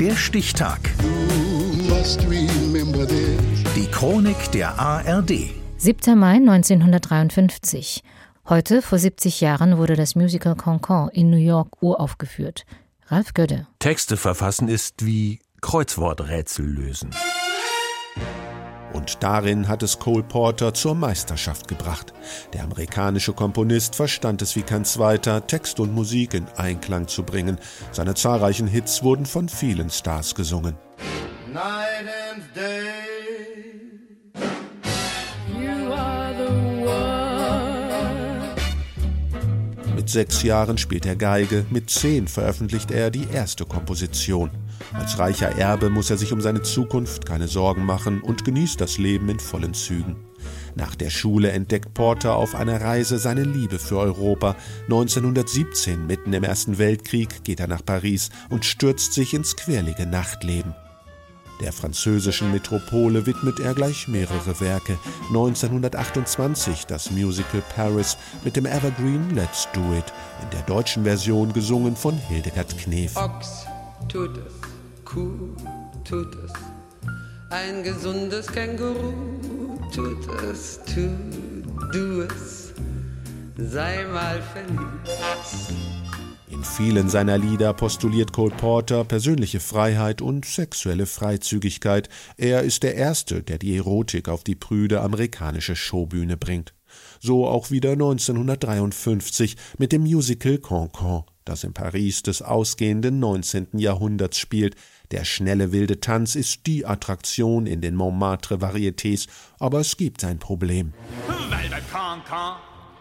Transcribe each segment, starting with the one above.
Der Stichtag. Die Chronik der ARD. 7. Mai 1953. Heute, vor 70 Jahren, wurde das Musical Concon in New York uraufgeführt. Ralf Gödde. Texte verfassen ist wie Kreuzworträtsel lösen. Und darin hat es Cole Porter zur Meisterschaft gebracht. Der amerikanische Komponist verstand es wie kein zweiter, Text und Musik in Einklang zu bringen. Seine zahlreichen Hits wurden von vielen Stars gesungen. Night and day. Sechs Jahren spielt er Geige, mit zehn veröffentlicht er die erste Komposition. Als reicher Erbe muss er sich um seine Zukunft keine Sorgen machen und genießt das Leben in vollen Zügen. Nach der Schule entdeckt Porter auf einer Reise seine Liebe für Europa. 1917, mitten im Ersten Weltkrieg, geht er nach Paris und stürzt sich ins quirlige Nachtleben. Der französischen Metropole widmet er gleich mehrere Werke. 1928 das Musical Paris mit dem Evergreen Let's Do It, in der deutschen Version gesungen von Hildegard Knef. Ochs tut es, Kuh tut es, ein gesundes Känguru tut es, tu du es, sei mal verliebt. In vielen seiner Lieder postuliert Cole Porter persönliche Freiheit und sexuelle Freizügigkeit. Er ist der Erste, der die Erotik auf die prüde amerikanische Showbühne bringt. So auch wieder 1953 mit dem Musical Cancan, das im Paris des ausgehenden 19. Jahrhunderts spielt. Der schnelle wilde Tanz ist die Attraktion in den Montmartre-Varietés, aber es gibt ein Problem. Weil beim Cancan,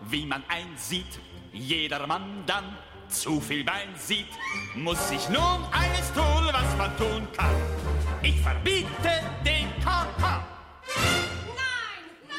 wie man einsieht, jedermann dann zu viel Bein sieht, muss ich nun alles tun, was man tun kann. Ich verbiete den Kaka.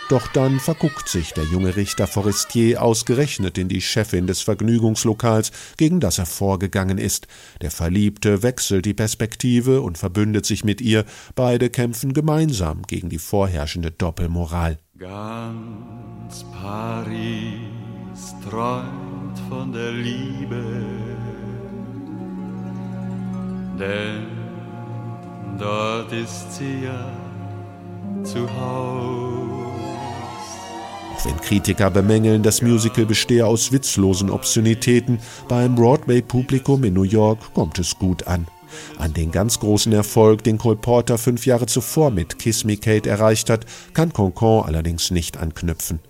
Doch dann verguckt sich der junge Richter Forestier ausgerechnet in die Chefin des Vergnügungslokals, gegen das er vorgegangen ist. Der Verliebte wechselt die Perspektive und verbündet sich mit ihr. Beide kämpfen gemeinsam gegen die vorherrschende Doppelmoral. Ganz Paris träumt von der Liebe, denn dort ist sie ja zu Haus. Auch wenn Kritiker bemängeln, das Musical bestehe aus witzlosen Obszönitäten, beim Broadway-Publikum in New York kommt es gut an. An den ganz großen Erfolg, den Cole Porter fünf Jahre zuvor mit Kiss Me Kate erreicht hat, kann Concon allerdings nicht anknüpfen.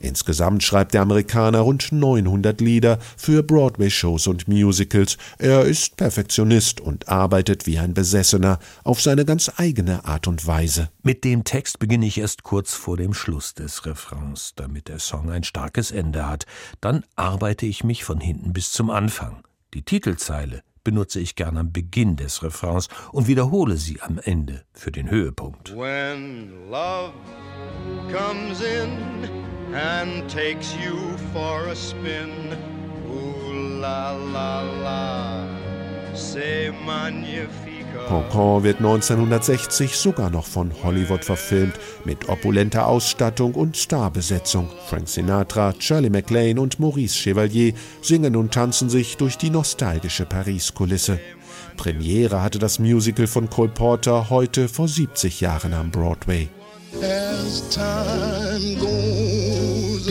Insgesamt schreibt der Amerikaner rund 900 Lieder für Broadway-Shows und Musicals. Er ist Perfektionist und arbeitet wie ein Besessener auf seine ganz eigene Art und Weise. Mit dem Text beginne ich erst kurz vor dem Schluss des Refrains, damit der Song ein starkes Ende hat. Dann arbeite ich mich von hinten bis zum Anfang. Die Titelzeile benutze ich gern am Beginn des Refrains und wiederhole sie am Ende für den Höhepunkt. When love comes in and takes you for a spin. Ooh la la la, c'est magnifique. Concon wird 1960 sogar noch von Hollywood verfilmt, mit opulenter Ausstattung und Starbesetzung. Frank Sinatra, Shirley MacLaine und Maurice Chevalier singen und tanzen sich durch die nostalgische Paris-Kulisse. Premiere hatte das Musical von Cole Porter heute vor 70 Jahren am Broadway.